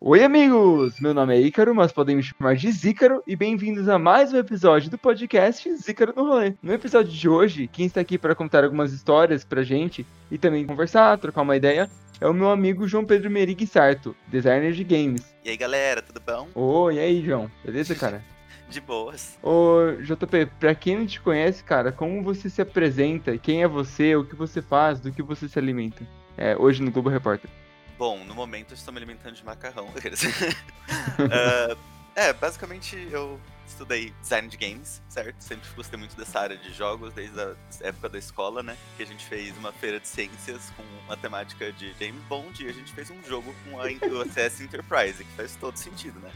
Oi, amigos! Meu nome é Ícaro, mas podem me chamar de Zícaro, e bem-vindos a mais um episódio do podcast Zícaro no Rolê. No episódio de hoje, quem está aqui para contar algumas histórias pra gente e também conversar, trocar uma ideia, é o meu amigo João Pedro Merig Sarto, designer de games. E aí, galera, tudo bom? Oi, e aí, João? Beleza, cara? De boas. Ô, JP, pra quem não te conhece, cara, como você se apresenta? Quem é você? O que você faz? Do que você se alimenta? É, hoje no Globo Repórter. Bom, no momento eu estou me alimentando de macarrão. uh, é, basicamente eu estudei design de games, certo? Sempre gostei muito dessa área de jogos, desde a época da escola, né? Que a gente fez uma feira de ciências com matemática de James Bond e a gente fez um jogo com a CS Enterprise, que faz todo sentido, né?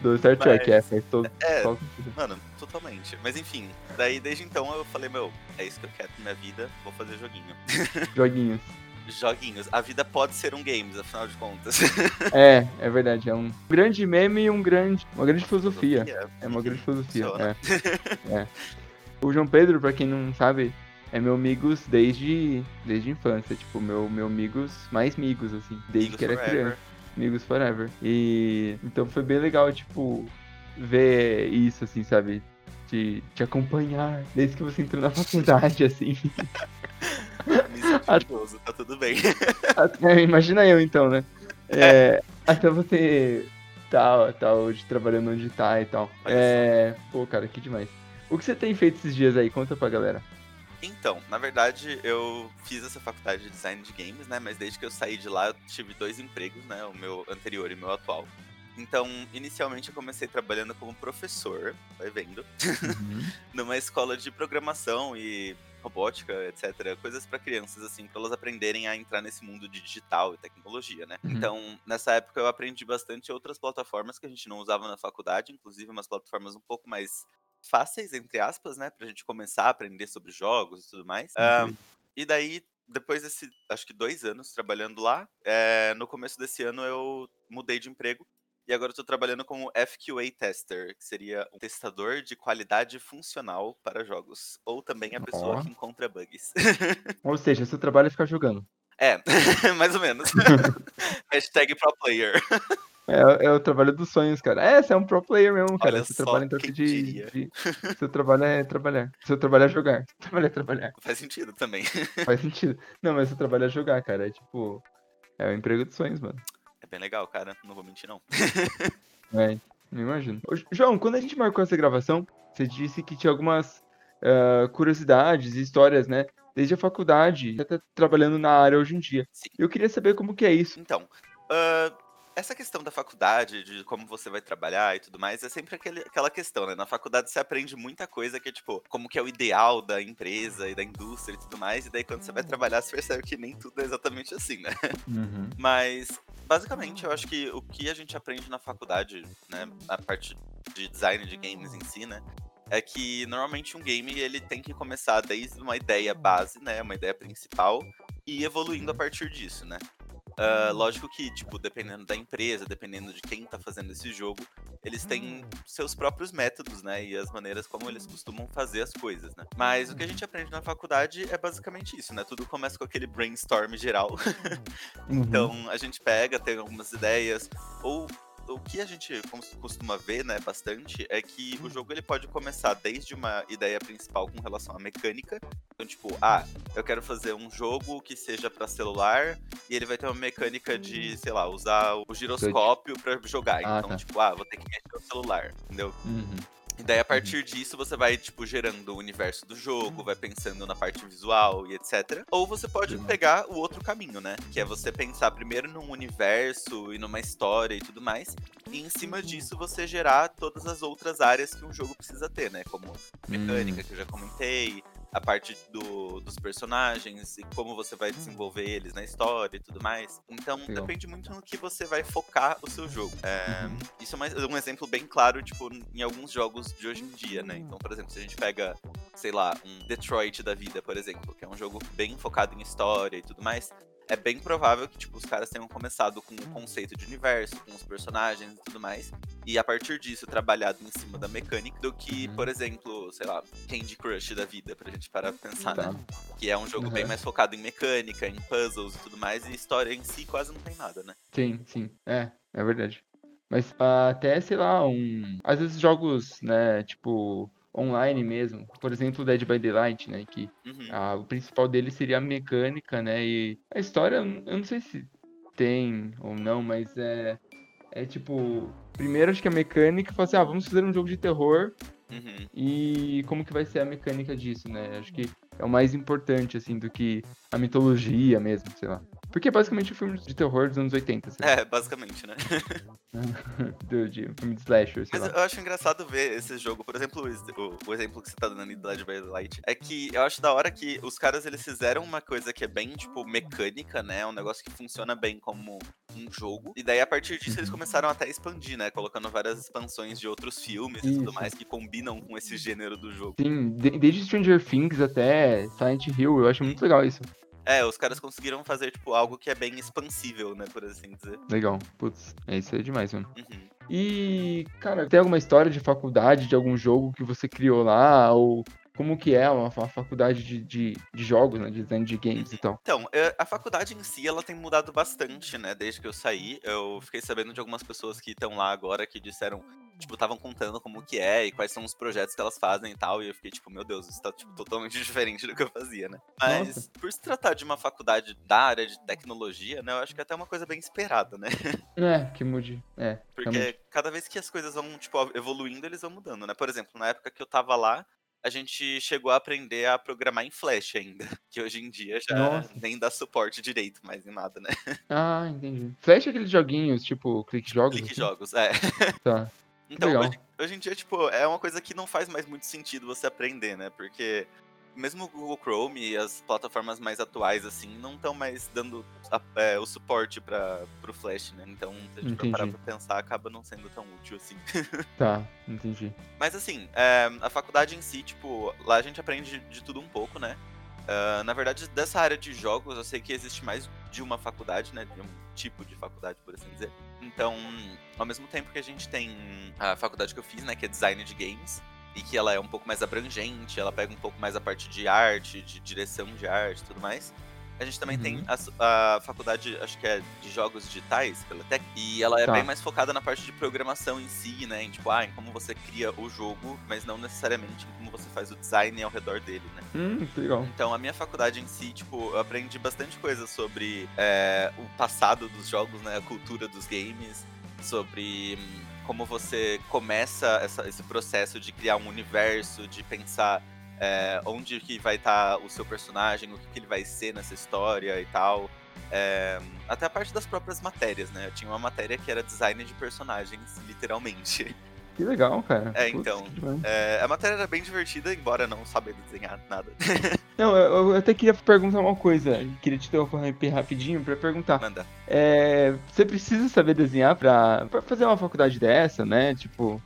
Do Star Trek, é, faz todo, é, todo sentido. Mano, totalmente. Mas enfim, daí desde então eu falei, meu, é isso que eu quero na minha vida, vou fazer joguinho. Joguinhos joguinhos. A vida pode ser um games, afinal de contas. É, é verdade. É um grande meme e um grande, uma grande filosofia. filosofia. É uma grande filosofia. É. é. O João Pedro, pra quem não sabe, é meu amigos desde, desde a infância. Tipo, meu, meu amigos mais amigos, assim. Desde amigos que era forever. criança. Amigos forever. E então foi bem legal, tipo, ver isso, assim, sabe? Te, te acompanhar desde que você entrou na faculdade, assim. Tá tudo bem. Até, imagina eu então, né? É, até você tá, tá hoje trabalhando onde tá e tal. É, pô, cara, que demais. O que você tem feito esses dias aí? Conta pra galera. Então, na verdade, eu fiz essa faculdade de design de games, né? Mas desde que eu saí de lá, eu tive dois empregos, né? O meu anterior e o meu atual. Então, inicialmente eu comecei trabalhando como professor, vai vendo, uhum. numa escola de programação e robótica, etc. Coisas para crianças, assim, para elas aprenderem a entrar nesse mundo de digital e tecnologia, né? Uhum. Então, nessa época eu aprendi bastante outras plataformas que a gente não usava na faculdade, inclusive umas plataformas um pouco mais fáceis, entre aspas, né? Pra gente começar a aprender sobre jogos e tudo mais. Uhum. e daí, depois desse, acho que dois anos trabalhando lá, é, no começo desse ano eu mudei de emprego e agora eu tô trabalhando como FQA Tester, que seria um testador de qualidade funcional para jogos. Ou também a pessoa oh. que encontra bugs. Ou seja, seu trabalho é ficar jogando. É, mais ou menos. Hashtag pro player. É, é, o trabalho dos sonhos, cara. É, você é um pro player mesmo, cara. Olha você trabalha então de, de, Seu trabalho é trabalhar. Seu trabalho é jogar. Seu trabalho é trabalhar. Faz sentido também. Faz sentido. Não, mas seu trabalho é jogar, cara. É tipo. É o emprego dos sonhos, mano bem legal, cara. Não vou mentir, não. é, não imagino. Ô, João, quando a gente marcou essa gravação, você disse que tinha algumas uh, curiosidades e histórias, né? Desde a faculdade, até trabalhando na área hoje em dia. Sim. Eu queria saber como que é isso. Então, uh, essa questão da faculdade, de como você vai trabalhar e tudo mais, é sempre aquele, aquela questão, né? Na faculdade você aprende muita coisa que é tipo, como que é o ideal da empresa e da indústria e tudo mais, e daí quando você vai trabalhar você percebe que nem tudo é exatamente assim, né? Uhum. Mas, basicamente, eu acho que o que a gente aprende na faculdade, né, a parte de design de games em si, né, é que normalmente um game ele tem que começar desde uma ideia base, né, uma ideia principal, e evoluindo a partir disso, né? Uh, lógico que, tipo, dependendo da empresa, dependendo de quem tá fazendo esse jogo, eles têm seus próprios métodos, né? E as maneiras como eles costumam fazer as coisas, né? Mas o que a gente aprende na faculdade é basicamente isso, né? Tudo começa com aquele brainstorm geral. Uhum. então a gente pega, tem algumas ideias, ou o que a gente costuma ver, né, bastante, é que o jogo ele pode começar desde uma ideia principal com relação à mecânica. Então, tipo, ah, eu quero fazer um jogo que seja para celular e ele vai ter uma mecânica de, sei lá, usar o giroscópio para jogar. Ah, então, tá. tipo, ah, vou ter que mexer o celular, entendeu? Uhum. E daí, a uhum. partir disso, você vai, tipo, gerando o universo do jogo, vai pensando na parte visual e etc. Ou você pode uhum. pegar o outro caminho, né? Que é você pensar primeiro num universo e numa história e tudo mais. E em cima disso, você gerar todas as outras áreas que um jogo precisa ter, né? Como mecânica, hum. que eu já comentei, a parte do, dos personagens e como você vai desenvolver eles na história e tudo mais. Então, Legal. depende muito no que você vai focar o seu jogo. É, uhum. Isso é mais, um exemplo bem claro, tipo, em alguns jogos de hoje em dia, né? Então, por exemplo, se a gente pega, sei lá, um Detroit da vida, por exemplo, que é um jogo bem focado em história e tudo mais, é bem provável que, tipo, os caras tenham começado com o conceito de universo, com os personagens e tudo mais. E a partir disso, trabalhado em cima da mecânica, do que, uhum. por exemplo, sei lá, Candy Crush da vida, pra gente parar pra pensar, tá. né? Que é um jogo uhum. bem mais focado em mecânica, em puzzles e tudo mais, e história em si quase não tem nada, né? Sim, sim. É, é verdade. Mas até, sei lá, um. Às vezes jogos, né, tipo, online mesmo. Por exemplo, Dead by Daylight, né? Que Uhum. a- o principal dele seria a mecânica, né? E a história, eu não sei se tem ou não, mas é. É tipo. Primeiro acho que a mecânica, fala assim, ah, vamos fazer um jogo de terror Uhum. e como que vai ser a mecânica disso, né? Acho que é o mais importante, assim, do que a mitologia mesmo, sei lá. Porque é basicamente um filme de terror dos anos 80, sei lá. É, basicamente, né? Do, de um filme de slasher, Mas lá. eu acho engraçado ver esse jogo, por exemplo, o, o exemplo que você tá dando ali do Dead by Daylight, é que eu acho da hora que os caras eles fizeram uma coisa que é bem, tipo, mecânica, né? Um negócio que funciona bem como um jogo. E daí, a partir disso, eles Uhum. começaram até a expandir, né? Colocando várias expansões de outros filmes e tudo Isso. mais que combinam com esse gênero do jogo. Sim, de- desde Stranger Things até Silent Hill, eu acho muito legal isso. É, os caras conseguiram fazer, tipo, algo que é bem expansível, né? Por assim dizer. Legal. Putz, é isso aí demais, mano. Uhum. E, cara, tem alguma história de faculdade, de algum jogo que você criou lá? Ou como que é uma, fa- faculdade de, de, de jogos, né? De design de games e tal? Então, é, a faculdade em si, ela tem mudado bastante, né? Desde que eu saí, eu fiquei sabendo de algumas pessoas que estão lá agora que disseram, tipo, estavam contando como que é e quais são os projetos que elas fazem e tal. E eu fiquei, tipo, meu Deus, isso tá, tipo, totalmente diferente do que eu fazia, né? Mas, Nossa. por se tratar de uma faculdade da área de tecnologia, né? Eu acho que é até uma coisa bem esperada, né? É, que mude. É, Porque realmente. cada vez que as coisas vão, tipo, evoluindo, eles vão mudando, né? Por exemplo, na época que eu tava lá, a gente chegou a aprender a programar em Flash ainda. Que hoje em dia já Nossa. nem dá suporte direito mais em nada, né? Ah, entendi. Flash é aqueles joguinhos, tipo, clique jogos? Clique assim? jogos, é. Tá. Então, hoje, hoje em dia, tipo, é uma coisa que não faz mais muito sentido você aprender, né? Porque mesmo o Google Chrome e as plataformas mais atuais, assim, não estão mais dando a- é, o suporte para pro Flash, né? Então, se a gente for parar Entendi. pra pensar, acaba não sendo tão útil assim. Tá, entendi. Mas assim, é, a faculdade em si, tipo, lá a gente aprende de, tudo um pouco, né? Ah, na verdade, dessa área de jogos, eu sei que existe mais de uma faculdade, né? De um tipo de faculdade, por assim dizer. Então, ao mesmo tempo que a gente tem a faculdade que eu fiz, né? Que é design de games. E que ela é um pouco mais abrangente, ela pega um pouco mais a parte de arte, de direção de arte e tudo mais. A gente também tem Uhum. a, s- a faculdade, acho que é de jogos digitais, pela Tech, e ela é Tá. bem mais focada na parte de programação em si, né? Em tipo, ah, em como você cria o jogo, mas não necessariamente em como você faz o design ao redor dele, né? Hum, legal. Então, a minha faculdade em si, tipo, eu aprendi bastante coisa sobre é, o passado dos jogos, né? A cultura dos games, sobre hum, como você começa essa- esse processo de criar um universo, de pensar é, onde que vai estar o seu personagem, o que, que ele vai ser nessa história e tal. É, até a parte das próprias matérias, né? Eu tinha uma matéria que era design de personagens, literalmente. Que legal, cara. É, Putz, então. É, a matéria era bem divertida, embora não sabendo desenhar nada. Não, eu, eu até queria perguntar uma coisa. Queria te interromper rapidinho pra perguntar. Manda. É, você precisa saber desenhar pra, pra fazer uma faculdade dessa, né? Tipo,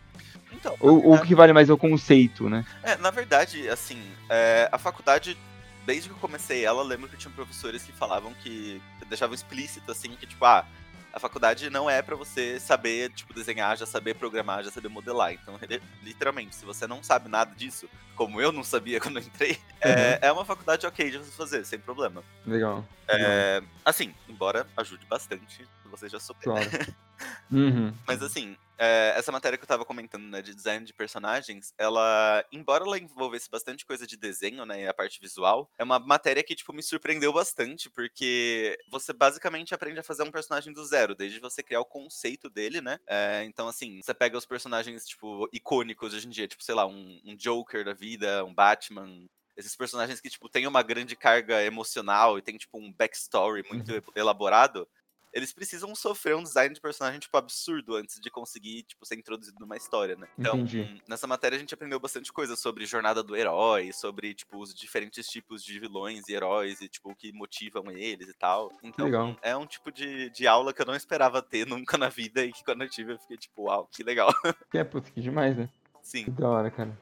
Então, ou, ou o que vale mais é o conceito, né? É, na verdade, assim, é, a faculdade, desde que eu comecei ela, lembro que tinha professores que falavam que deixavam explícito, assim, que tipo, ah, a faculdade não é pra você saber, tipo, desenhar, já saber programar, já saber modelar. Então, literalmente, se você não sabe nada disso, como eu não sabia quando eu entrei, é, é uma faculdade ok de você fazer, sem problema. Legal. legal. É, assim, embora ajude bastante, você já souber. Claro. Uhum. Mas assim, é, essa matéria que eu tava comentando, né, de design de personagens, ela, embora ela envolvesse bastante coisa de desenho, né, e a parte visual, é uma matéria que, tipo, me surpreendeu bastante, porque você basicamente aprende a fazer um personagem do zero, desde você criar o conceito dele, né, É, então assim, você pega os personagens, tipo, icônicos hoje em dia, tipo, sei lá, um, um Joker da vida, um Batman, esses personagens que, tipo, tem uma grande carga emocional e tem, tipo, um backstory muito elaborado, eles precisam sofrer um design de personagem, tipo, absurdo antes de conseguir, tipo, ser introduzido numa história, né? Então, Entendi. nessa matéria a gente aprendeu bastante coisa sobre jornada do herói, sobre, tipo, os diferentes tipos de vilões e heróis e, tipo, o que motivam eles e tal. Então, legal. é um tipo de, de aula que eu não esperava ter nunca na vida e que quando eu tive eu fiquei, tipo, uau, que legal. Que é, putz, que demais, né? Sim, Que da hora, cara.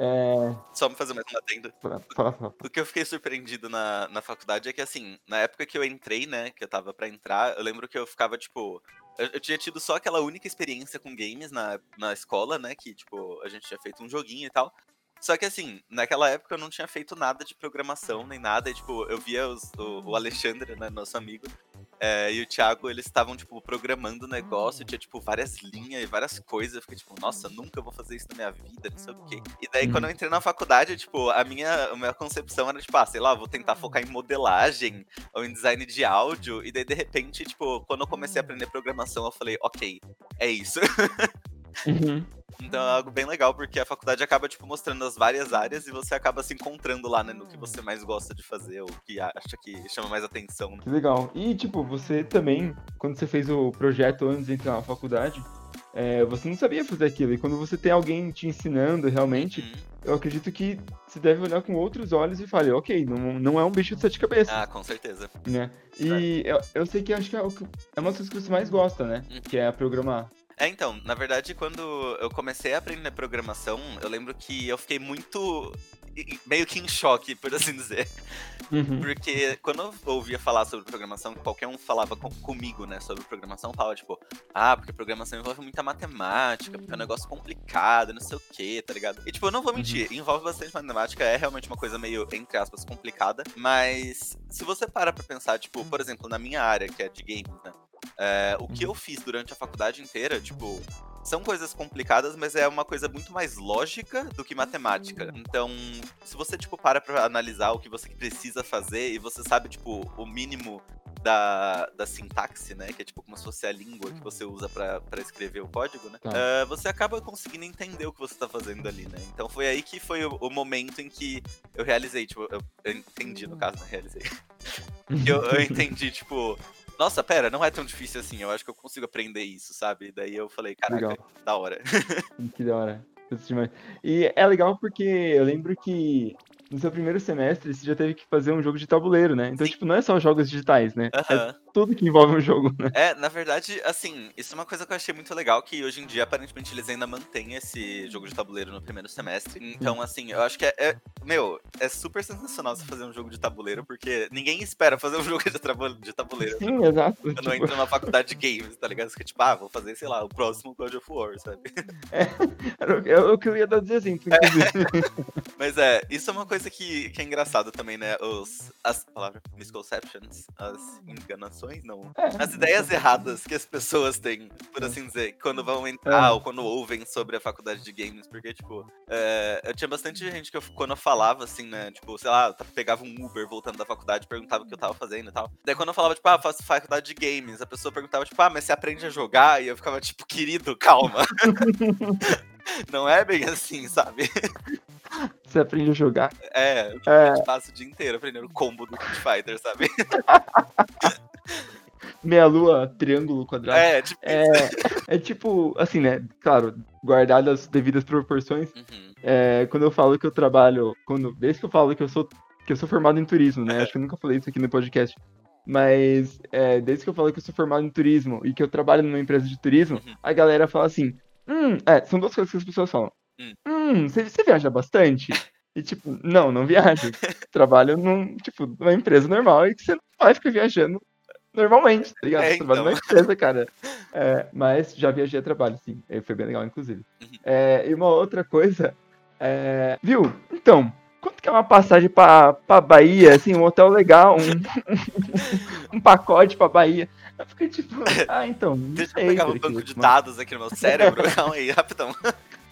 É. só me fazer mais uma adendo. O que eu fiquei surpreendido na, na faculdade é que, assim, na época que eu entrei, né, que eu tava pra entrar, eu lembro que eu ficava, tipo. Eu, eu tinha tido só aquela única experiência com games na, na escola, né, que, tipo, a gente tinha feito um joguinho e tal. Só que, assim, naquela época eu não tinha feito nada de programação nem nada, e, tipo, eu via os- o, o Alexandre, né, nosso amigo, É, e o Thiago, eles estavam, tipo, programando o negócio, tinha, tipo, várias linhas e várias coisas. Eu fiquei, tipo, nossa, nunca vou fazer isso na minha vida, não sei o quê. E daí, quando eu entrei na faculdade, tipo, a minha, a minha concepção era, tipo, ah, sei lá, vou tentar focar em modelagem ou em design de áudio. E daí, de repente, tipo, quando eu comecei a aprender programação, eu falei, ok, é isso. Uhum. Então é algo bem legal, porque a faculdade acaba, tipo, mostrando as várias áreas e você acaba se encontrando lá, né, no que você mais gosta de fazer, ou que acha que chama mais atenção. né? Que legal. E, tipo, você também, quando você fez o projeto antes de entrar na faculdade, é, você não sabia fazer aquilo. E quando você tem alguém te ensinando realmente, Uhum. eu acredito que você deve olhar com outros olhos e falar, ok, não, não é um bicho de sete cabeças, Ah, com certeza. né? E eu, eu sei que acho que é, o que- é uma das coisas que você mais gosta, né? Uhum. Que é programar. É, então, na verdade, quando eu comecei a aprender programação, eu lembro que eu fiquei muito. meio que em choque, por assim dizer. Uhum. Porque quando eu ouvia falar sobre programação, qualquer um falava com- comigo, né, sobre programação, falava tipo, ah, porque programação envolve muita matemática, porque é um negócio complicado, não sei o que, tá ligado? E tipo, eu não vou mentir, envolve bastante matemática, é realmente uma coisa meio, entre aspas, complicada, mas se você para pra pensar, tipo, por exemplo, na minha área, que é de games, né, é, o que eu fiz durante a faculdade inteira, tipo, são coisas complicadas, mas é uma coisa muito mais lógica do que matemática. Então, se você, tipo, para pra analisar o que você precisa fazer e você sabe, tipo, o mínimo da, da sintaxe, né? Que é tipo como se fosse a língua que você usa pra pra escrever o código, né? Tá. ah, você acaba conseguindo entender o que você tá fazendo ali, né? Então foi aí que foi o, o momento em que eu realizei, tipo, eu, eu entendi, no caso, né? Realizei. eu, eu entendi, tipo, nossa, pera, não é tão difícil assim, eu acho que eu consigo aprender isso, sabe? Daí eu falei, caraca, Legal. da hora. Que da hora. E é legal porque eu lembro que no seu primeiro semestre você já teve que fazer um jogo de tabuleiro, né? Então, Sim. tipo, não é só jogos digitais, né? É Aham. Tudo que envolve um jogo, né? É, na verdade, assim, isso é uma coisa que eu achei muito legal, que hoje em dia, aparentemente, eles ainda mantêm esse jogo de tabuleiro no primeiro semestre. Então, assim, eu acho que é, é- meu, é super sensacional você fazer um jogo de tabuleiro, porque ninguém espera fazer um jogo de, de tabuleiro. Sim, exato. Quando Tipo, entra na faculdade de games, tá ligado? Você fica tipo, ah, vou fazer, sei lá, o próximo God of War, sabe? é que eu ia dar de exemplo, inclusive. Mas é, isso é uma coisa que, que é engraçado também, né? Os, as palavras, misconceptions, as enganações, não. É. As ideias erradas que as pessoas têm, por assim dizer, quando vão entrar É. ou quando ouvem sobre a faculdade de games, porque, tipo, é, eu tinha bastante gente que eu, quando eu falava, assim, né, tipo, sei lá, pegava um Uber voltando da faculdade, perguntava o que eu tava fazendo e tal. Daí quando eu falava, tipo, ah, faço faculdade de games, a pessoa perguntava, tipo, ah, mas você aprende a jogar? E eu ficava, tipo, querido, calma. Não é bem assim, sabe? Você aprende a jogar. É, eu É, passo o dia inteiro aprendendo o combo do Street Fighter, sabe? meia lua, triângulo, quadrado. É, tipo. É, é tipo, assim, né? Claro, guardadas as devidas proporções. Uhum. É, quando eu falo que eu trabalho, quando, desde que eu falo que eu sou que eu sou formado em turismo, né? Acho que eu nunca falei isso aqui no podcast. Mas é, desde que eu falo que eu sou formado em turismo e que eu trabalho numa empresa de turismo, Uhum. a galera fala assim: hum, é, são duas coisas que as pessoas falam. Hum. Hum, você, você viaja bastante? E tipo, não, não viajo. Trabalho num, tipo, numa empresa normal e que você não vai ficar viajando normalmente, tá ligado? É, Você trabalha então. numa empresa, cara. É, mas já viajei a trabalho, sim. E Foi bem legal, inclusive. Uhum. É, e uma outra coisa, é, viu? Então, quanto que é uma passagem pra, pra Bahia, assim, um hotel legal, um, um pacote pra Bahia? Eu fiquei tipo, ah, então, Deixa sei. eu pegar um banco de dados aqui no meu cérebro. Calma aí, rapidão.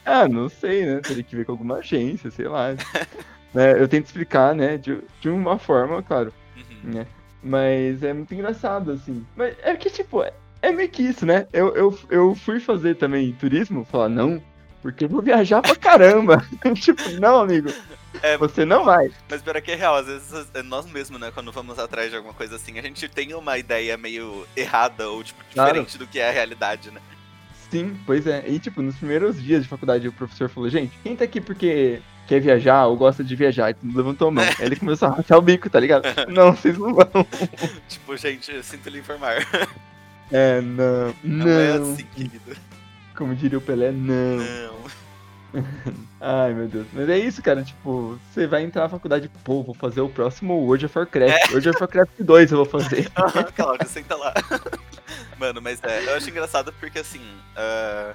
Ah, não sei, né? Teria que ver com alguma agência, sei lá. Né, Eu tento explicar, né, de, de uma forma, claro, Uhum. né? Mas é muito engraçado, assim. Mas é que, tipo, é, é meio que isso, né? Eu, eu, eu fui fazer também turismo, falar, não, porque eu vou viajar pra caramba. tipo, não, amigo, É, você não vai. mas pior que é real, às vezes é nós mesmos, né, quando vamos atrás de alguma coisa assim, a gente tem uma ideia meio errada ou, tipo, Claro. diferente do que é a realidade, né? Sim, pois é. E, tipo, nos primeiros dias de faculdade, o professor falou, gente, quem tá aqui porque quer viajar ou gosta de viajar? E mundo levantou a mão. Aí ele começou a rachar o bico, tá ligado? não, vocês não vão. Tipo, gente, eu sinto lhe informar. É, não, Não, não. é assim, querido. Como diria o Pelé, não. Não. Ai, meu Deus. Mas é isso, cara. Tipo, você vai entrar na faculdade, pô, vou fazer o próximo World of Warcraft. World of Warcraft 2 eu vou fazer. Aham, Cláudio, senta lá. Mano, mas é, eu acho engraçado porque assim. ah,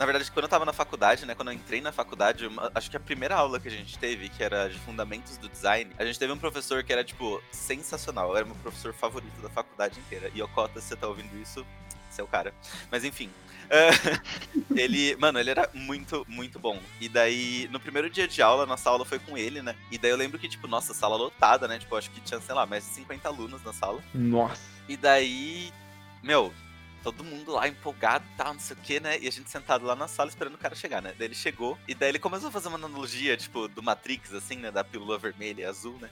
na verdade, quando eu tava na faculdade, né? Quando eu entrei na faculdade, uma, acho que a primeira aula que a gente teve, que era de fundamentos do design, a gente teve um professor que era, tipo, sensacional. Era meu professor favorito da faculdade inteira. E Okota, se você tá ouvindo isso, é o cara. Mas enfim. Uh, ele, mano, ele era muito, muito bom. E daí, no primeiro dia de aula, nossa aula foi com ele, né? E daí eu lembro que, tipo, nossa, sala lotada, né? Tipo, acho que tinha, sei lá, mais de 50 alunos na sala. Nossa. E daí, meu, todo mundo lá empolgado e tal, não sei o que, né? E a gente sentado lá na sala esperando o cara chegar, né? Daí ele chegou, e daí ele começou a fazer uma analogia, tipo, do Matrix, assim, né? Da pílula vermelha e azul, né?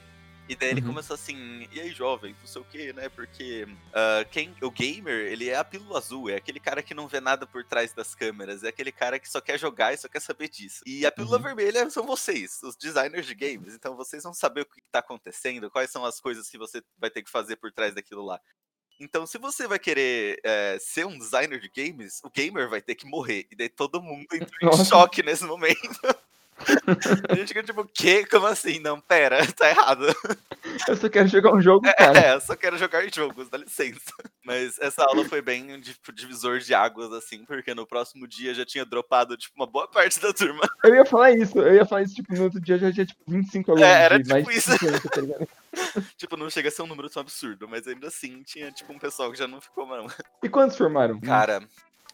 E daí ele uhum. começou assim, e aí, jovem, não sei o que, né? Porque uh, quem, o gamer, ele é a pílula azul, é aquele cara que não vê nada por trás das câmeras, é aquele cara que só quer jogar e só quer saber disso. E a pílula uhum. vermelha são vocês, os designers de games. Então vocês vão saber o que tá acontecendo, quais são as coisas que você vai ter que fazer por trás daquilo lá. Então, se você vai querer é, ser um designer de games, o gamer vai ter que morrer. E daí todo mundo entra em choque nesse momento. A gente fica tipo, que? Como assim? Não, pera, tá errado. Eu só quero jogar um jogo, cara. É, eu só quero jogar jogos, dá licença. Mas essa aula foi bem tipo, divisor de águas, assim, porque no próximo dia já tinha dropado, tipo, uma boa parte da turma. Eu ia falar isso, eu ia falar isso, tipo, no outro dia já tinha, tipo, 25 alunos. É, era tipo isso. tá tipo, não chega a ser um número tão absurdo, mas ainda assim tinha, tipo, um pessoal que já não ficou, mano. E quantos formaram? Cara,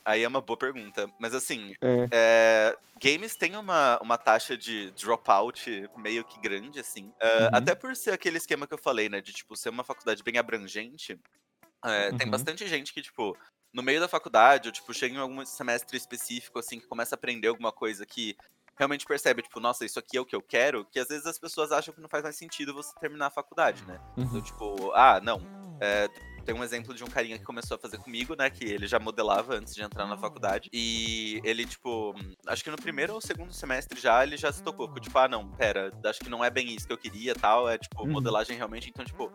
Aí é uma boa pergunta. Mas assim, é. É, games tem uma, uma taxa de dropout meio que grande, assim. Uh, uhum. Até por ser aquele esquema que eu falei, né? De, tipo, ser uma faculdade bem abrangente. É, uhum. Tem bastante gente que, tipo, no meio da faculdade, ou, tipo, chega em algum semestre específico, assim, que começa a aprender alguma coisa que realmente percebe, tipo, nossa, isso aqui é o que eu quero, que às vezes as pessoas acham que não faz mais sentido você terminar a faculdade, né? Então, uhum. Então, tipo, ah, não, é, tem um exemplo de um carinha que começou a fazer comigo, né? Que ele já modelava antes de entrar na faculdade. E ele, tipo, acho que no primeiro ou segundo semestre já, ele já se tocou. Tipo, ah, não, pera, acho que não é bem isso que eu queria tal. É, tipo, uhum. modelagem realmente. Então, tipo,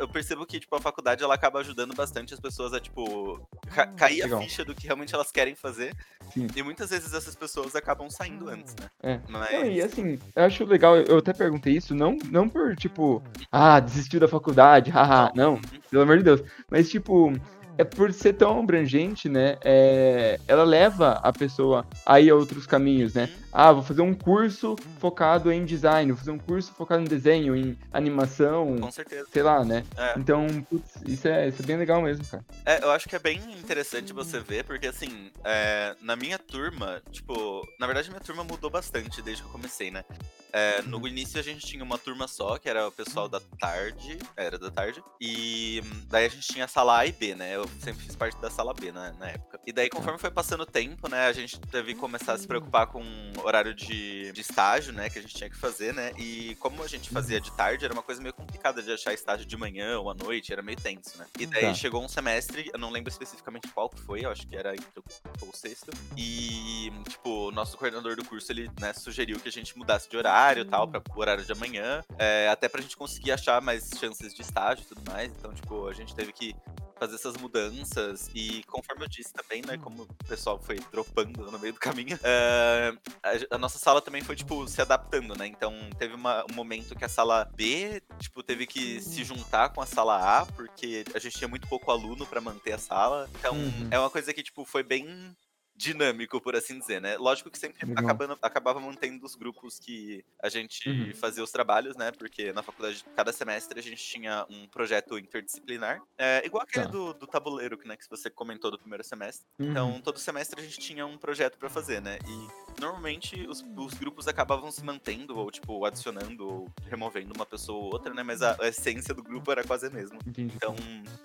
eu percebo que, tipo, a faculdade ela acaba ajudando bastante as pessoas a, tipo, ca cair Legal. a ficha do que realmente elas querem fazer. Sim. E muitas vezes essas pessoas acabam saindo antes, né? É. Mas... Não, e assim, eu acho legal, eu até perguntei isso, não, não por, tipo, ah, desistiu da faculdade, haha, não, pelo amor de Deus. Mas, tipo, é por ser tão abrangente, né? É, ela leva a pessoa a ir a outros caminhos, né? Uhum. Ah, vou fazer um curso focado em design, vou fazer um curso focado em desenho, em animação. Com certeza. Sei lá, né? É. Então, putz, isso, é, isso é bem legal mesmo, cara. É, eu acho que é bem interessante você ver, porque assim, é, na minha turma, tipo, na verdade minha turma mudou bastante desde que eu comecei, né? É, no uhum. início a gente tinha uma turma só, que era o pessoal da tarde, era da tarde, e daí a gente tinha a sala A e B, né? Eu sempre fiz parte da sala B na, na época. E daí, conforme foi passando o tempo, né, a gente teve que começar a se preocupar com horário de, de estágio, né, que a gente tinha que fazer, né? E como a gente fazia de tarde, era uma coisa meio complicada de achar estágio de manhã ou à noite, era meio tenso, né? E daí tá. chegou um semestre, eu não lembro especificamente qual que foi, eu acho que era entre o sexto, e, tipo, o nosso coordenador do curso, ele, né, sugeriu que a gente mudasse de horário horário tal, para o horário de amanhã, é, até pra gente conseguir achar mais chances de estágio e tudo mais. Então, tipo, a gente teve que fazer essas mudanças e conforme eu disse também, né, como o pessoal foi dropando no meio do caminho, uh, a, a, nossa sala também foi, tipo, se adaptando, né, então teve uma, um momento que a sala B, tipo, teve que se juntar com a sala A, porque a gente tinha muito pouco aluno para manter a sala, então uhum. é uma coisa que, tipo, foi bem dinâmico, por assim dizer, né? Lógico que sempre acabando, acabava mantendo os grupos que a gente uhum. fazia os trabalhos, né? Porque na faculdade, cada semestre, a gente tinha um projeto interdisciplinar. É, igual aquele tá. do, do tabuleiro, né, que você comentou do primeiro semestre. Então, uhum. Então, todo semestre a gente tinha um projeto para fazer, né? E normalmente os, os, grupos acabavam se mantendo, ou tipo, adicionando, ou removendo uma pessoa ou outra, né? Mas a, a essência do grupo era quase a mesma. Entendi. Então,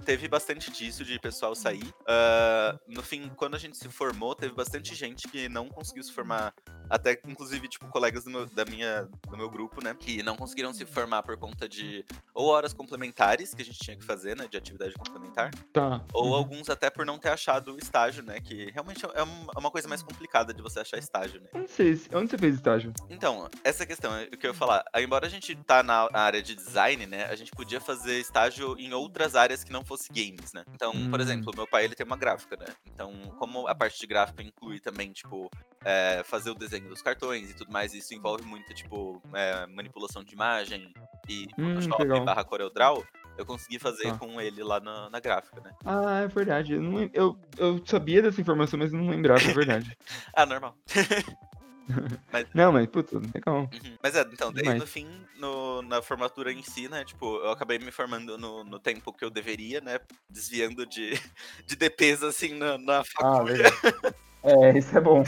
teve bastante disso de pessoal sair. Uh, no fim, quando a gente se formou, teve bastante gente que não conseguiu se formar, até inclusive, tipo, colegas do meu, da minha, do meu grupo, né, que não conseguiram se formar por conta de ou horas complementares que a gente tinha que fazer, né, de atividade complementar, tá. ou uhum. alguns até por não ter achado estágio, né, que realmente é, é uma coisa mais complicada de você achar estágio, né. Não sei, onde você fez estágio? Então, essa questão, é o que eu ia falar, embora a gente tá na área de design, né, a gente podia fazer estágio em outras áreas que não fosse games, né. Então, hum. por exemplo, meu pai, ele tem uma gráfica, né, então, como a parte de gráfica gráfico inclui também, tipo, é, fazer o desenho dos cartões e tudo mais. Isso envolve muito, tipo, é, manipulação de imagem e hum, Photoshop barra CorelDRAW. eu consegui fazer ah. com ele lá na, na, gráfica, né? Ah, é verdade. Eu, não, eu, eu sabia dessa informação, mas não lembrava, é verdade. ah, normal. mas... Não, mas, puta, legal. Uhum. Mas é, então, daí no fim, no, na formatura em si, né, tipo, eu acabei me formando no, no tempo que eu deveria, né, desviando de, de DPs, assim, na, na faculdade. Ah, é, isso é bom.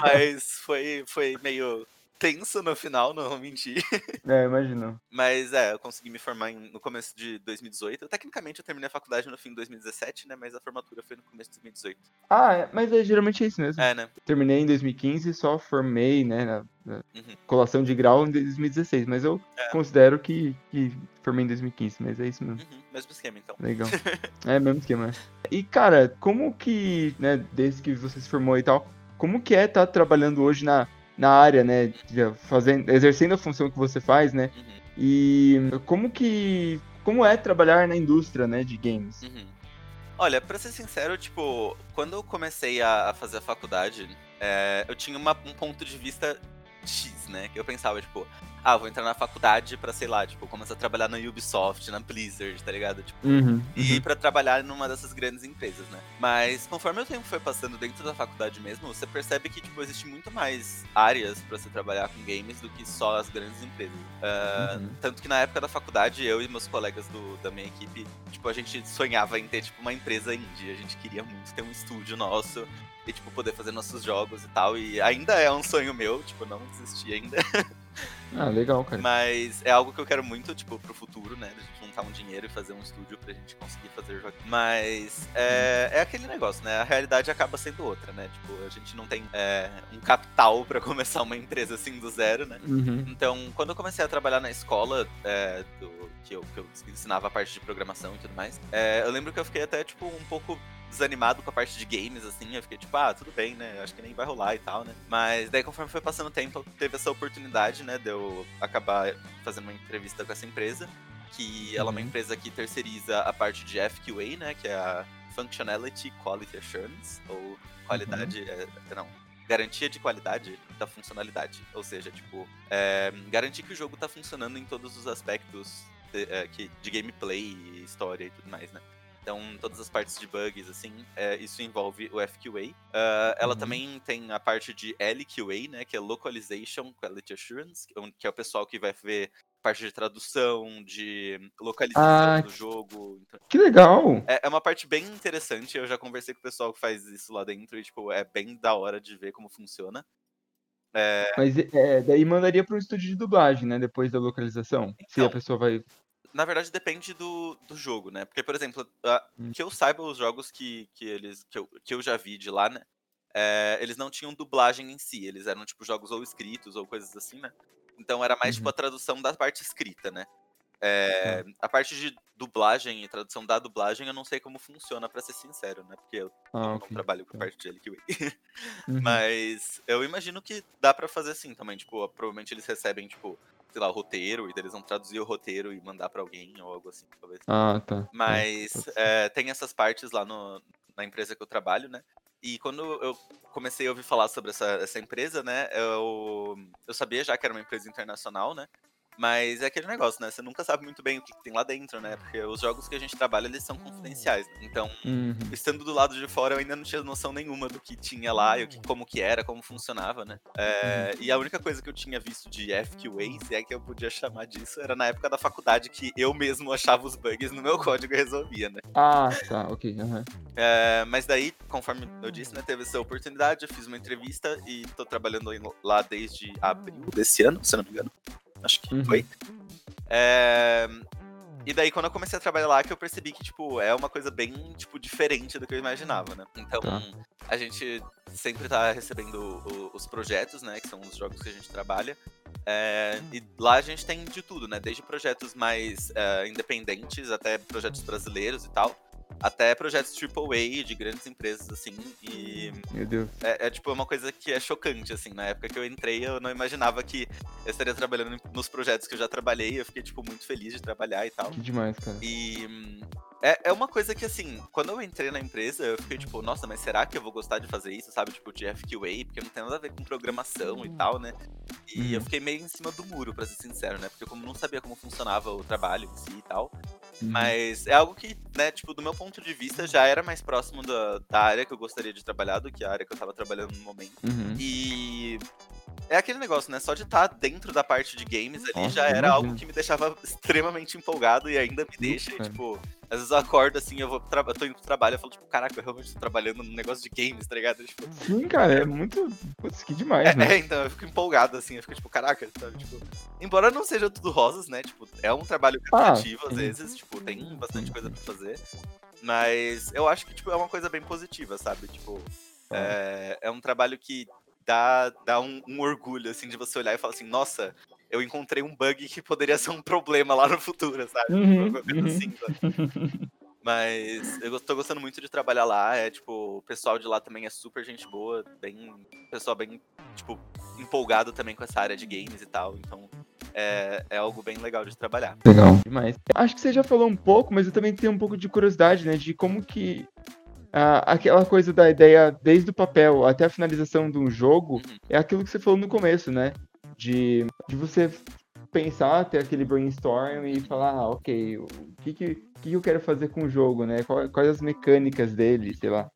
mas foi, foi meio tenso no final, não vou mentir. É, imagino. Mas é, eu consegui me formar em, no começo de 2018. Tecnicamente eu terminei a faculdade no fim de 2017, né? Mas a formatura foi no começo de 2018. Ah, é, mas é, geralmente é isso mesmo. É, né? Terminei em 2015 só formei, né? Na, na uhum. colação de grau em 2016. Mas eu é. considero que, que formei em 2015, mas é isso mesmo. Uhum, mesmo esquema, então. Legal. é, mesmo esquema. E, cara, como que, né, desde que você se formou e tal, como que é estar tá trabalhando hoje na na área, né? Fazendo, exercendo a função que você faz, né? Uhum. E como que. Como é trabalhar na indústria, né, de games? Uhum. Olha, pra ser sincero, tipo, quando eu comecei a, fazer a faculdade, é, eu tinha uma, um ponto de vista X, né? Que eu pensava, tipo, ah, vou entrar na faculdade pra, sei lá, tipo, começar a trabalhar na Ubisoft, na Blizzard, tá ligado? Tipo, uhum, e uhum. pra trabalhar numa dessas grandes empresas, né? Mas conforme o tempo foi passando dentro da faculdade mesmo, você percebe que, tipo, existe muito mais áreas pra você trabalhar com games do que só as grandes empresas. Uh, uhum. Tanto que na época da faculdade, eu e meus colegas do, da minha equipe, tipo, a gente sonhava em ter, tipo, uma empresa indie. A gente queria muito ter um estúdio nosso e, tipo, poder fazer nossos jogos e tal. E ainda é um sonho meu, tipo, não desisti ainda. Ah, legal, cara. Mas é algo que eu quero muito, tipo, pro futuro, né? Gente juntar um dinheiro e fazer um estúdio pra gente conseguir fazer jogos. Mas é, é aquele negócio, né? A realidade acaba sendo outra, né? Tipo, a gente não tem é, um capital pra começar uma empresa assim do zero, né? Uhum. Então, quando eu comecei a trabalhar na escola, é, do, que, eu, que eu ensinava a parte de programação e tudo mais, é, eu lembro que eu fiquei até, tipo, um pouco desanimado com a parte de games, assim. Eu fiquei tipo, ah, tudo bem, né? Acho que nem vai rolar e tal, né? Mas daí, conforme foi passando o tempo, teve essa oportunidade, né? De eu acabar fazendo uma entrevista com essa empresa. Que ela é uma uhum. empresa que terceiriza a parte de FQA, né? Que é a Functionality Quality Assurance, ou qualidade. Uhum. É, não, garantia de qualidade da funcionalidade. Ou seja, tipo, é, garantir que o jogo tá funcionando em todos os aspectos de, é, de gameplay, história e tudo mais, né? Então, todas as partes de bugs, assim, é, isso envolve o FQA. Uh, ah, ela uhum. também tem a parte de LQA, né, que é Localization Quality Assurance, que é o pessoal que vai ver parte de tradução, de localização ah, do jogo. Então, que legal! É, é, uma parte bem interessante. Eu já conversei com o pessoal que faz isso lá dentro e, tipo, é bem da hora de ver como funciona. É... Mas é, daí mandaria para um estúdio de dublagem, né? Depois da localização. Então, se a então, pessoa vai na verdade, depende do, do jogo, né? Porque, por exemplo, a, hum. que eu saiba, os jogos que, que, eles, que, eu, que eu já vi de lá, né? É, eles não tinham dublagem em si, eles eram, tipo, jogos ou escritos ou coisas assim, né? Então era mais, tipo, uhum. tipo, a tradução da parte escrita, né? É, a parte de dublagem e tradução da dublagem eu não sei como funciona, para ser sincero, né? Porque eu, ah, não okay. trabalho com a parte de uhum. Mas eu imagino que dá para fazer assim também. Tipo, provavelmente eles recebem, tipo, sei lá, o roteiro, e eles vão traduzir o roteiro e mandar para alguém ou algo assim, talvez. Ah, tá. Mas é, tem essas partes lá no, na empresa que eu trabalho, né? E quando eu comecei a ouvir falar sobre essa, essa empresa, né, eu, eu sabia já que era uma empresa internacional, né? Mas é aquele negócio, né? Você nunca sabe muito bem o que tem lá dentro, né? Porque os jogos que a gente trabalha, eles são confidenciais. Né? Então, uhum. estando do lado de fora, eu ainda não tinha noção nenhuma do que tinha lá, e como que era, como funcionava, né? É, uhum. E a única coisa que eu tinha visto de FQA, se é que eu podia chamar disso, era na época da faculdade que eu mesmo achava os bugs no meu código e resolvia, né? Ah, tá, ok. Uhum. É, mas daí, conforme eu disse, né, teve essa oportunidade, eu fiz uma entrevista e tô trabalhando lá desde abril desse ano, se não me engano acho que uhum. foi. É... E daí, quando eu comecei a trabalhar lá, que eu percebi que, tipo, é uma coisa bem, tipo, diferente do que eu imaginava, né? Então, tá. a gente sempre tá recebendo o, os projetos, né? Que são os jogos que a gente trabalha. É, e lá a gente tem de tudo, né? Desde projetos mais é, independentes até projetos brasileiros e tal até projetos AAA de grandes empresas, assim, e... Meu Deus. É, é, tipo uma coisa que é chocante, assim, na época que eu entrei eu não imaginava que eu estaria trabalhando nos projetos que eu já trabalhei, eu fiquei, tipo, muito feliz de trabalhar e tal. Que demais, cara. E... É, é uma coisa que, assim, quando eu entrei na empresa, eu fiquei tipo, nossa, mas será que eu vou gostar de fazer isso, sabe? Tipo, de FQA, porque não tem nada a ver com programação e tal, né? E uhum. eu fiquei meio em cima do muro, pra ser sincero, né? Porque como não sabia como funcionava o trabalho em si e tal. Uhum. Mas é algo que, né, tipo, do meu ponto de vista, já era mais próximo da, da área que eu gostaria de trabalhar do que a área que eu tava trabalhando no momento. Uhum. E é aquele negócio, né? Só de estar tá dentro da parte de games ali Nossa, já era algo que me deixava extremamente empolgado e ainda me deixa, e, tipo, às vezes eu acordo assim, eu vou eu tô indo pro trabalho, eu falo, tipo, caraca, eu realmente tô trabalhando num negócio de games, tá ligado? Tipo, Sim, cara, é muito. Putz, que demais, é, né? É, então, eu fico empolgado, assim, eu fico, tipo, caraca, sabe? Tipo, embora não seja tudo rosas, né? Tipo, é um trabalho criativo ah, às vezes, tipo, tem bastante coisa pra fazer. Mas eu acho que, tipo, é uma coisa bem positiva, sabe? Tipo, ah. é, é um trabalho que dá, dá um, um, orgulho, assim, de você olhar e falar assim, nossa, eu encontrei um bug que poderia ser um problema lá no futuro, sabe? Uhum, uhum. Assim, sabe? Mas eu tô gostando muito de trabalhar lá. É tipo, o pessoal de lá também é super gente boa, bem. Pessoal bem, tipo, empolgado também com essa área de games e tal. Então é, é algo bem legal de trabalhar. Legal. Demais. Acho que você já falou um pouco, mas eu também tenho um pouco de curiosidade, né? De como que ah, aquela coisa da ideia desde o papel até a finalização de um jogo uhum. é aquilo que você falou no começo, né? De, de você pensar, ter aquele brainstorm e falar, ah, ok, o que, que, que eu quero fazer com o jogo, né? Quais, quais as mecânicas dele, sei lá.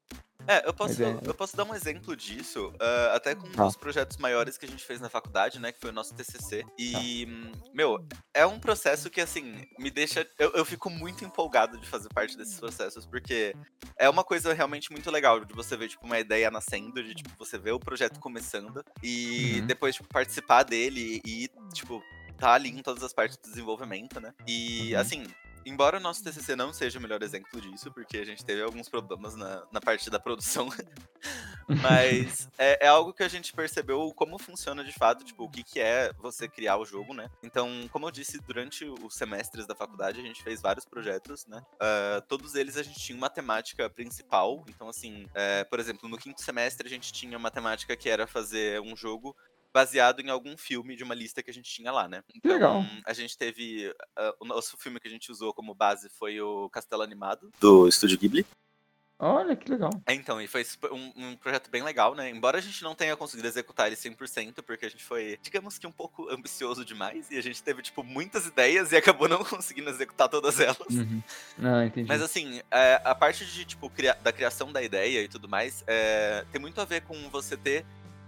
É, eu posso, é... eu posso dar um exemplo disso, uh, até com um ah. dos projetos maiores que a gente fez na faculdade, né? Que foi o nosso TCC. E, ah. meu, é um processo que, assim, me deixa. Eu, eu fico muito empolgado de fazer parte desses processos, porque é uma coisa realmente muito legal de você ver, tipo, uma ideia nascendo, de, tipo, você ver o projeto começando e uhum. depois, tipo, participar dele e, tipo, tá ali em todas as partes do desenvolvimento, né? E, uhum. assim, embora o nosso TCC não seja o melhor exemplo disso, porque a gente teve alguns problemas na, na parte da produção, mas é, é, algo que a gente percebeu como funciona de fato, tipo, o que, que é você criar o jogo, né? Então, como eu disse, durante os semestres da faculdade, a gente fez vários projetos, né? Uh, todos eles a gente tinha uma temática principal, então, assim, uh, por exemplo, no quinto semestre a gente tinha uma temática que era fazer um jogo baseado em algum filme de uma lista que a gente tinha lá, né? Então, Legal. A gente teve. Uh, o nosso filme que a gente usou como base foi o Castelo Animado, do Estúdio Ghibli. Olha, que legal. É, então, e foi um, um, projeto bem legal, né? Embora a gente não tenha conseguido executar ele 100%, porque a gente foi, digamos que um pouco ambicioso demais, e a gente teve, tipo, muitas ideias e acabou não conseguindo executar todas elas. Uhum. Ah, entendi. Mas, assim, é, a parte de, tipo, cria da criação da ideia e tudo mais, é, tem muito a ver com você ter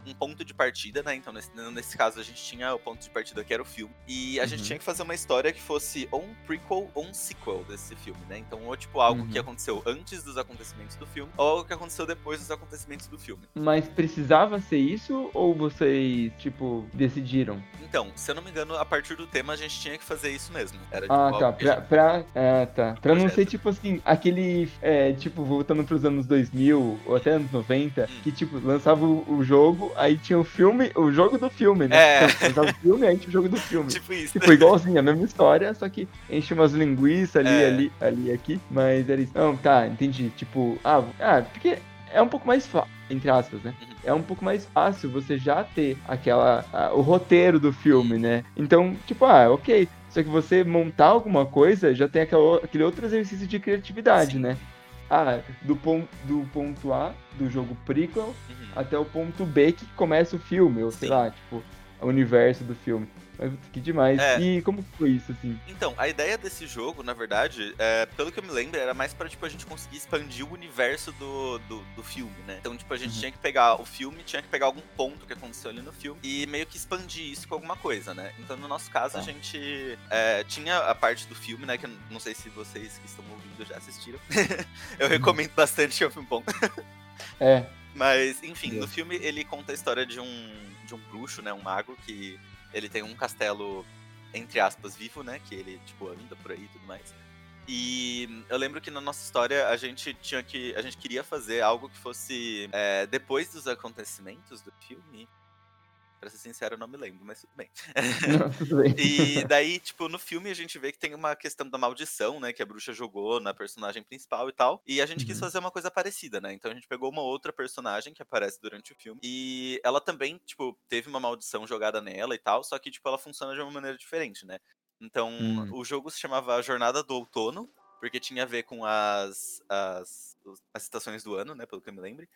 um ponto de partida, né? Então, nesse, nesse caso, a gente tinha o ponto de partida que era o filme. E a uhum. gente tinha que fazer uma história que fosse ou um prequel ou um sequel desse filme, né? Então, ou tipo, algo uhum. que aconteceu antes dos acontecimentos do filme, ou algo que aconteceu depois dos acontecimentos do filme. Mas precisava ser isso ou vocês, tipo, decidiram? Então, se eu não me engano, a partir do tema a gente tinha que fazer isso mesmo. Era, tipo, ah, tá. Pra, gente... pra, é, tá. Pra não ser, tipo assim, aquele, é, tipo, voltando pros anos 2000 ou até anos 90, hum. que, tipo, lançava o, o jogo, aí tinha o filme, o jogo do filme, né? É. Então, o filme, aí tinha o jogo do filme. Tipo isso. Tipo, igualzinho, a mesma história, só que enche umas linguiças ali, é. ali, ali, aqui. Mas era isso. Não, tá, entendi. Tipo, ah, ah porque é um pouco mais fácil, entre aspas, né? Uhum. É um pouco mais fácil você já ter aquela. o roteiro do filme, né? Então, tipo, ah, ok. Só que você montar alguma coisa já tem aquela, aquele outro exercício de criatividade, Sim. né? Ah, do ponto, do ponto A do jogo prequel uhum. até o ponto B que começa o filme, ou sei Sim. lá, tipo, o universo do filme. Mas que demais. É. E como foi isso, assim? Então, a ideia desse jogo, na verdade, é, pelo que eu me lembro, era mais pra, tipo, a gente conseguir expandir o universo do, do, do filme, né? Então, tipo, a gente uhum. tinha que pegar o filme, tinha que pegar algum ponto que aconteceu ali no filme e meio que expandir isso com alguma coisa, né? Então, no nosso caso, tá. a gente é, tinha a parte do filme, né? Que eu não sei se vocês que estão ouvindo já assistiram. eu uhum. recomendo bastante, que é um filme bom. é. Mas, enfim, no filme ele conta a história de um, de um bruxo, né? Um mago que ele tem um castelo, entre aspas, vivo, né? Que ele, tipo, anda por aí e tudo mais. E eu lembro que na nossa história a gente tinha que. A gente queria fazer algo que fosse é, depois dos acontecimentos do filme. Pra ser sincero, eu não me lembro, mas tudo bem. Não, tudo bem. e daí, tipo, no filme a gente vê que tem uma questão da maldição, né? Que a bruxa jogou na personagem principal e tal. E a gente uhum. quis fazer uma coisa parecida, né? Então a gente pegou uma outra personagem que aparece durante o filme. E ela também, tipo, teve uma maldição jogada nela e tal. Só que, tipo, ela funciona de uma maneira diferente, né? Então, uhum. o jogo se chamava Jornada do Outono, porque tinha a ver com as, as, as estações do ano, né? Pelo que eu me lembro.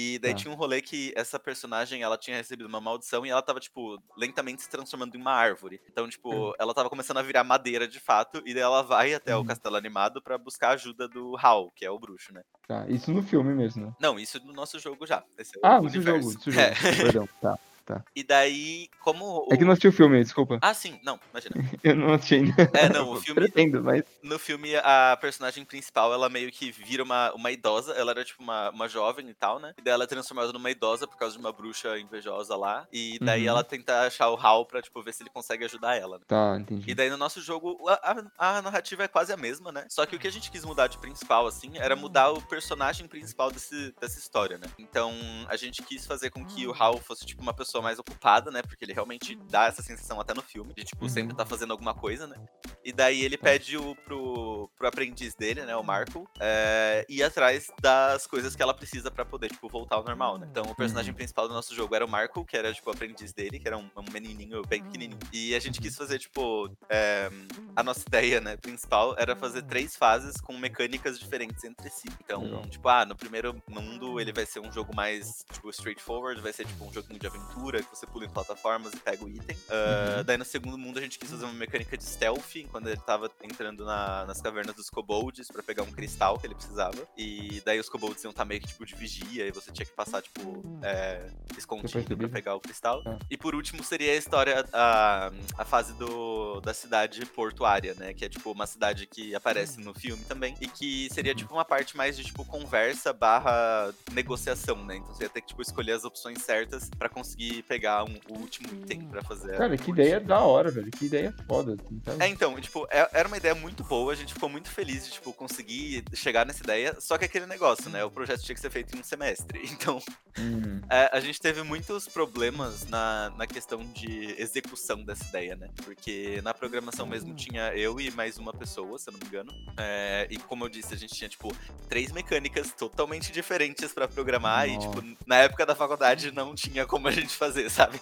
E daí tá. tinha um rolê que essa personagem, ela tinha recebido uma maldição e ela tava, tipo, lentamente se transformando em uma árvore. Então, tipo, uhum. ela tava começando a virar madeira de fato, e daí ela vai até uhum. o castelo animado para buscar a ajuda do Hal, que é o bruxo, né? Tá, isso no filme mesmo, né? Não, isso no nosso jogo já. É ah, no seu jogo, seu jogo. É. Perdão, tá. Tá. E daí, como. O... É que não assisti o filme, desculpa. Ah, sim, não, imagina. eu não assisti ainda. É, não, o filme. Pretendo, mas. No filme, a personagem principal, ela meio que vira uma, uma idosa. Ela era tipo uma, uma jovem e tal, né? E daí ela é transformada numa idosa por causa de uma bruxa invejosa lá. E daí uhum. ela tenta achar o Hal pra, tipo, ver se ele consegue ajudar ela. Né? Tá, entendi. E daí no nosso jogo, a, a, a, narrativa é quase a mesma, né? Só que o que a gente quis mudar de principal, assim, era mudar o personagem principal desse, dessa história, né? Então, a gente quis fazer com que o Hal fosse, tipo, uma pessoa mais ocupada, né? Porque ele realmente dá essa sensação até no filme, de, tipo, sempre uhum. tá fazendo alguma coisa, né? E daí ele pede o, pro, pro aprendiz dele, né, o Marco, é, ir atrás das coisas que ela precisa para poder, tipo, voltar ao normal, né? Então o personagem uhum. principal do nosso jogo era o Marco, que era, tipo, o aprendiz dele, que era um, um menininho bem pequenininho. E a gente quis fazer, tipo, é, a nossa ideia, né, principal era fazer três fases com mecânicas diferentes entre si. Então, tipo, ah, no primeiro mundo ele vai ser um jogo mais, tipo, straightforward, vai ser, tipo, um joguinho de aventura, que você pula em plataformas e pega o item. Uh, uhum. Daí no segundo mundo a gente quis fazer uma mecânica de stealth, quando ele tava entrando na, nas cavernas dos kobolds para pegar um cristal que ele precisava. E daí os kobolds iam estar tá meio que tipo de vigia e você tinha que passar, tipo, é, escondido pra pegar o cristal. Ah. E por último seria a história, a, a fase do, da cidade portuária, né? Que é tipo uma cidade que aparece no filme também. E que seria tipo uma parte mais de tipo conversa barra negociação, né? Então você ia ter que tipo, escolher as opções certas para conseguir pegar um, o último item para fazer. Cara, que ideia da hora, velho. Que ideia foda. Assim, é, então, tipo, é, era uma ideia muito boa, a gente ficou muito feliz de, tipo, conseguir chegar nessa ideia, só que aquele negócio, né, o projeto tinha que ser feito em um semestre, então uhum. é, a gente teve muitos problemas na, na questão de execução dessa ideia, né, porque na programação mesmo tinha eu e mais uma pessoa, se eu não me engano, é, e como eu disse, a gente tinha, tipo, três mecânicas totalmente diferentes para programar, e, tipo, na época da faculdade não tinha como a gente fazer, sabe?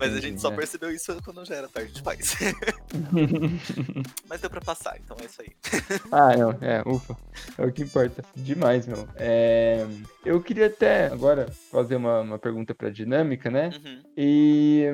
Mas a gente só percebeu isso quando já era tarde demais. Mas deu pra passar, então é isso aí. ah, não, é, ufa. É o que importa. Demais, meu. É, eu queria até agora fazer uma, uma pergunta pra dinâmica, né? Uhum. E,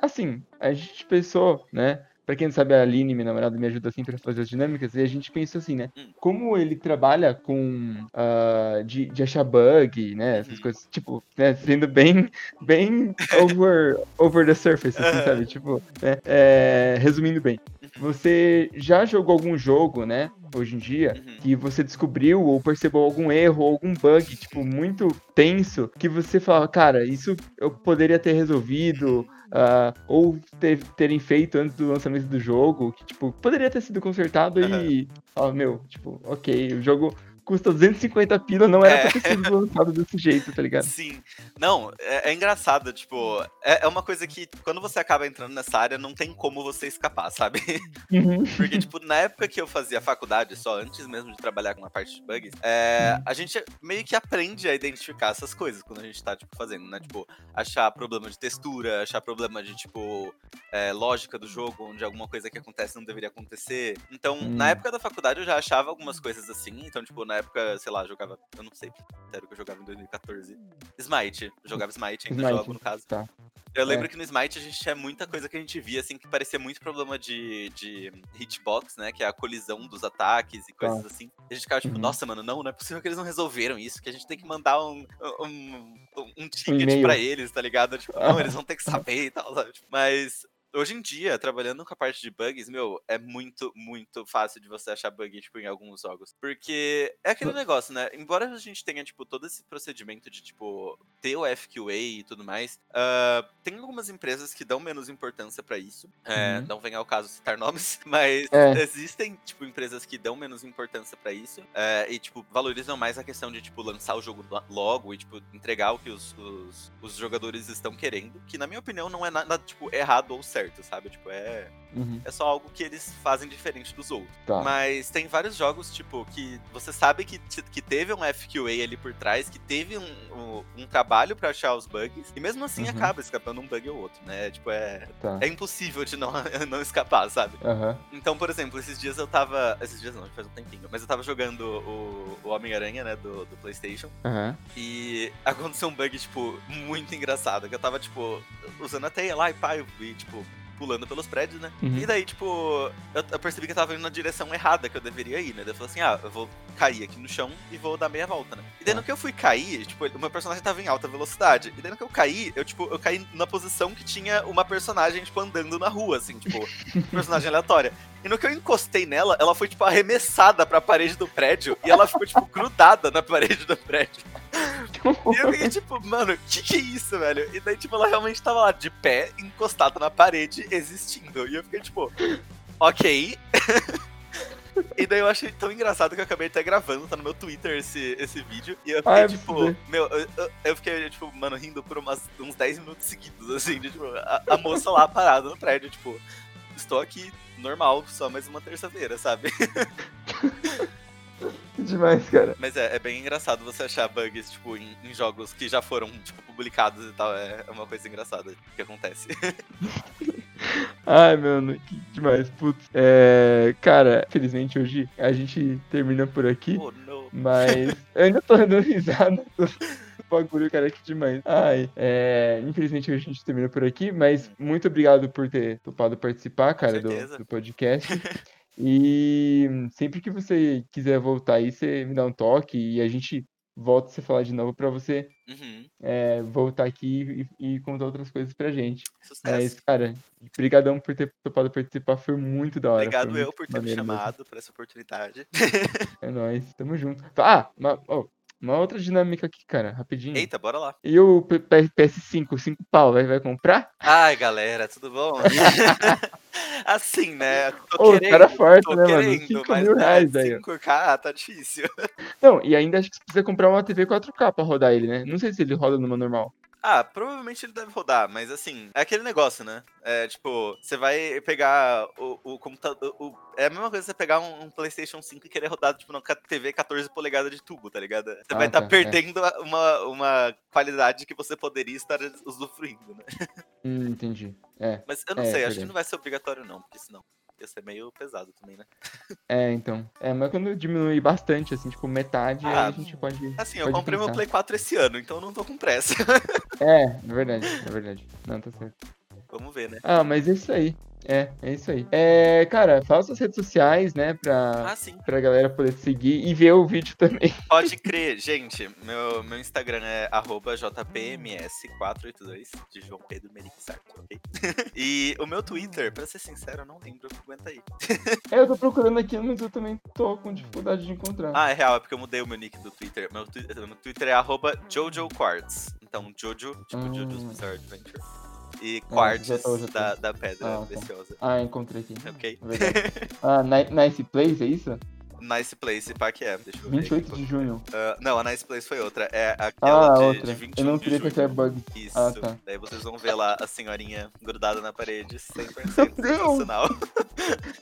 assim, a gente pensou, né? Pra quem não sabe, a Aline, minha namorada, me ajuda sempre a fazer as dinâmicas, e a gente pensa assim, né? Hum. Como ele trabalha com. Uh, de, de achar bug, né? Essas uhum. coisas, tipo, né? Sendo bem, bem over, over the surface, assim, sabe? Tipo, né? é, resumindo bem. Uhum. Você já jogou algum jogo, né? Hoje em dia, uhum. que você descobriu ou percebeu algum erro, algum bug, tipo, muito tenso, que você fala, cara, isso eu poderia ter resolvido uh, ou ter, terem feito antes do lançamento do jogo, que, tipo, poderia ter sido consertado uhum. e, ó, meu, tipo, ok, o jogo custa 250 pila, não era é. pra ter sido lançado desse jeito, tá ligado? Sim. Não, é, é engraçado, tipo, é, é, uma coisa que quando você acaba entrando nessa área, não tem como você escapar, sabe? Uhum. Porque, tipo, na época que eu fazia faculdade, só antes mesmo de trabalhar com a parte de bugs, é, uhum. a gente meio que aprende a identificar essas coisas quando a gente tá, tipo, fazendo, né? Tipo, achar problema de textura, achar problema de, tipo, é, lógica do jogo, onde alguma coisa que acontece não deveria acontecer. Então, uhum. na época da faculdade, eu já achava algumas coisas assim, então, tipo, na época, sei lá, jogava. Eu não sei. Sério que eu jogava em 2014. Smite. Eu jogava Smite, ainda Smite, jogo, no caso. Tá. Eu lembro é. que no Smite a gente tinha muita coisa que a gente via, assim, que parecia muito problema de, de hitbox, né? Que é a colisão dos ataques e coisas tá. assim. E a gente ficava tipo, uhum. nossa, mano, não, não é possível que eles não resolveram isso, que a gente tem que mandar um, um, um ticket um pra eles, tá ligado? Tipo, não, eles vão ter que saber e tal, sabe? Mas Hoje em dia, trabalhando com a parte de bugs, meu, é muito, muito fácil de você achar bug, tipo, em alguns jogos. Porque é aquele negócio, né? Embora a gente tenha, tipo, todo esse procedimento de, tipo, ter o FQA e tudo mais, uh, tem algumas empresas que dão menos importância para isso. É, uhum. Não vem ao caso citar nomes, mas é. existem, tipo, empresas que dão menos importância para isso é, e, tipo, valorizam mais a questão de, tipo, lançar o jogo logo e, tipo, entregar o que os, os, os jogadores estão querendo, que, na minha opinião, não é nada, tipo, errado ou certo certo, sabe? Tipo, é. Uhum. É só algo que eles fazem diferente dos outros. Tá. Mas tem vários jogos, tipo, que você sabe que, que teve um FQA ali por trás, que teve um, um, um trabalho para achar os bugs, e mesmo assim uhum. acaba escapando um bug ou outro, né? Tipo, é, tá. é impossível de não, não escapar, sabe? Uhum. Então, por exemplo, esses dias eu tava. Esses dias não, faz um tempinho, mas eu tava jogando o, o Homem-Aranha, né, do, do PlayStation. E aconteceu um bug, tipo, muito engraçado. Que eu tava, tipo, usando a teia lá e pá, e, tipo, pulando pelos prédios, né? Uhum. E daí, tipo, eu, eu, percebi que eu tava indo na direção errada que eu deveria ir, né? Daí eu falei assim, ah, eu vou cair aqui no chão e vou dar meia volta, né? E daí no tá. que eu fui cair, tipo, o meu personagem tava em alta velocidade. E daí no que eu caí, eu, tipo, eu caí na posição que tinha uma personagem, tipo, andando na rua, assim, tipo, personagem aleatória. E no que eu encostei nela, ela foi, tipo, arremessada pra parede do prédio e ela ficou, tipo, grudada na parede do prédio. e eu fiquei tipo, mano, que que é isso, velho? E daí, tipo, ela realmente tava lá de pé, encostada na parede, existindo. E eu fiquei tipo, ok. E daí eu achei tão engraçado que eu acabei até gravando, tá no meu Twitter esse, esse vídeo. E eu fiquei, Ai, tipo, meu, eu, eu, fiquei, tipo, mano, rindo por umas, uns 10 minutos seguidos, assim, de, tipo, a, a moça lá parada no prédio, tipo, estou aqui normal, só mais uma terça-feira, sabe? Demais, cara. Mas é, é bem engraçado você achar bugs, tipo, em, em, jogos que já foram, tipo, publicados e tal. É, é uma coisa engraçada que acontece. Ai, mano, que demais. Putz. É, cara, felizmente hoje a gente termina por aqui. Oh, mas eu ainda tô dando risada bagulho, cara, que demais. Ai, é, infelizmente hoje a gente termina por aqui, mas muito obrigado por ter topado participar, cara, do, do podcast. E sempre que você quiser voltar aí, você me dá um toque e a gente volta a se falar de novo para você uhum. é, voltar aqui e, e, contar outras coisas pra gente. Sucesso. Mas, cara, brigadão por ter topado participar, foi muito da hora. Obrigado eu por ter me chamado, por essa oportunidade. É nóis, tamo junto. Ah, mas, oh, uma outra dinâmica aqui, cara, rapidinho. Eita, bora lá. E o PS5, 5 pau, vai, vai comprar? Ai, galera, tudo bom? assim, né? Tô Ô, querendo, cara forte, tô né, querendo, 5 mil né, reais aí. 5K tá difícil. Não, e ainda acho que você precisa comprar uma TV 4K pra rodar ele, né? Não sei se ele roda numa normal. Ah, provavelmente ele deve rodar, mas assim, é aquele negócio, né? É tipo, você vai pegar o, o computador. O, é a mesma coisa você pegar um, um, PlayStation 5 e querer rodar, tipo, numa TV 14 polegadas de tubo, tá ligado? Você ah, vai estar tá, tá, perdendo é. uma, uma qualidade que você poderia estar usufruindo, né? Hum, entendi. É. Mas eu não é, sei, acho que não vai ser obrigatório, não, porque senão ia ser meio pesado também, né? É, então. É, mas quando diminui bastante, assim, tipo, metade, ah, a gente pode. Assim, pode eu comprei pensar. meu Play 4 esse ano, então não tô com pressa. É, é verdade, é verdade. Não, tá certo. Vamos ver, né? Ah, mas é isso aí. É, é isso aí. É, cara, fala suas redes sociais, né, pra, ah, sim. pra galera poder seguir e ver o vídeo também. Pode crer, gente. Meu, meu Instagram é jpms482, de João Pedro Sarto, ok? e o meu Twitter, pra ser sincero, eu não lembro, aguenta aí. é, eu tô procurando aqui, mas eu também tô com dificuldade de encontrar. Ah, é real, é porque eu mudei o meu nick do Twitter. Meu, meu Twitter é arroba Jojo Quartz. Então, Jojo, tipo hum. Jojo's Bizarre Adventure e quartz é, da, da pedra ah, tá. preciosa. Ah, encontrei aqui. Ok. ah, Nice Place, é isso? Nice Place, pá que é. Deixa eu 28 de junho. Uh, não, a Nice Place foi outra. É aquela ah, de, outra. de 21 Eu não queria que é bug. Isso. Ah, tá. Daí vocês vão ver lá a senhorinha grudada na parede, 100% sensacional.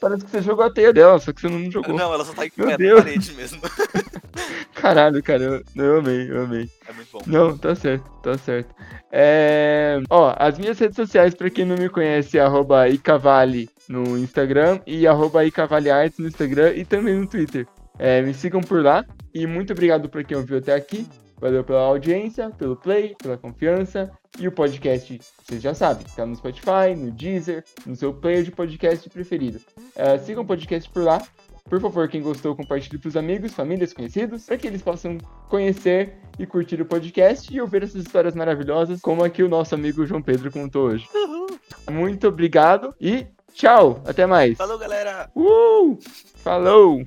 Parece que você jogou a teia dela, só que você não jogou. Não, ela só tá em pé na parede mesmo. Caralho, cara, eu, eu amei, eu amei. É muito bom. Não, tá certo, tá certo. É... Ó, as minhas redes sociais, pra quem não me conhece, é arroba icavale no Instagram e arroba icavalearts no Instagram e também no Twitter. É, me sigam por lá e muito obrigado por quem ouviu até aqui. Valeu pela audiência, pelo play, pela confiança. E o podcast, vocês já sabem, tá no Spotify, no Deezer, no seu player de podcast preferido. É, sigam o podcast por lá. Por favor, quem gostou, compartilhe para os amigos, famílias, conhecidos, para que eles possam conhecer e curtir o podcast e ouvir essas histórias maravilhosas, como aqui o nosso amigo João Pedro contou hoje. Uhum. Muito obrigado e tchau! Até mais! Falou, galera! Uh! Falou!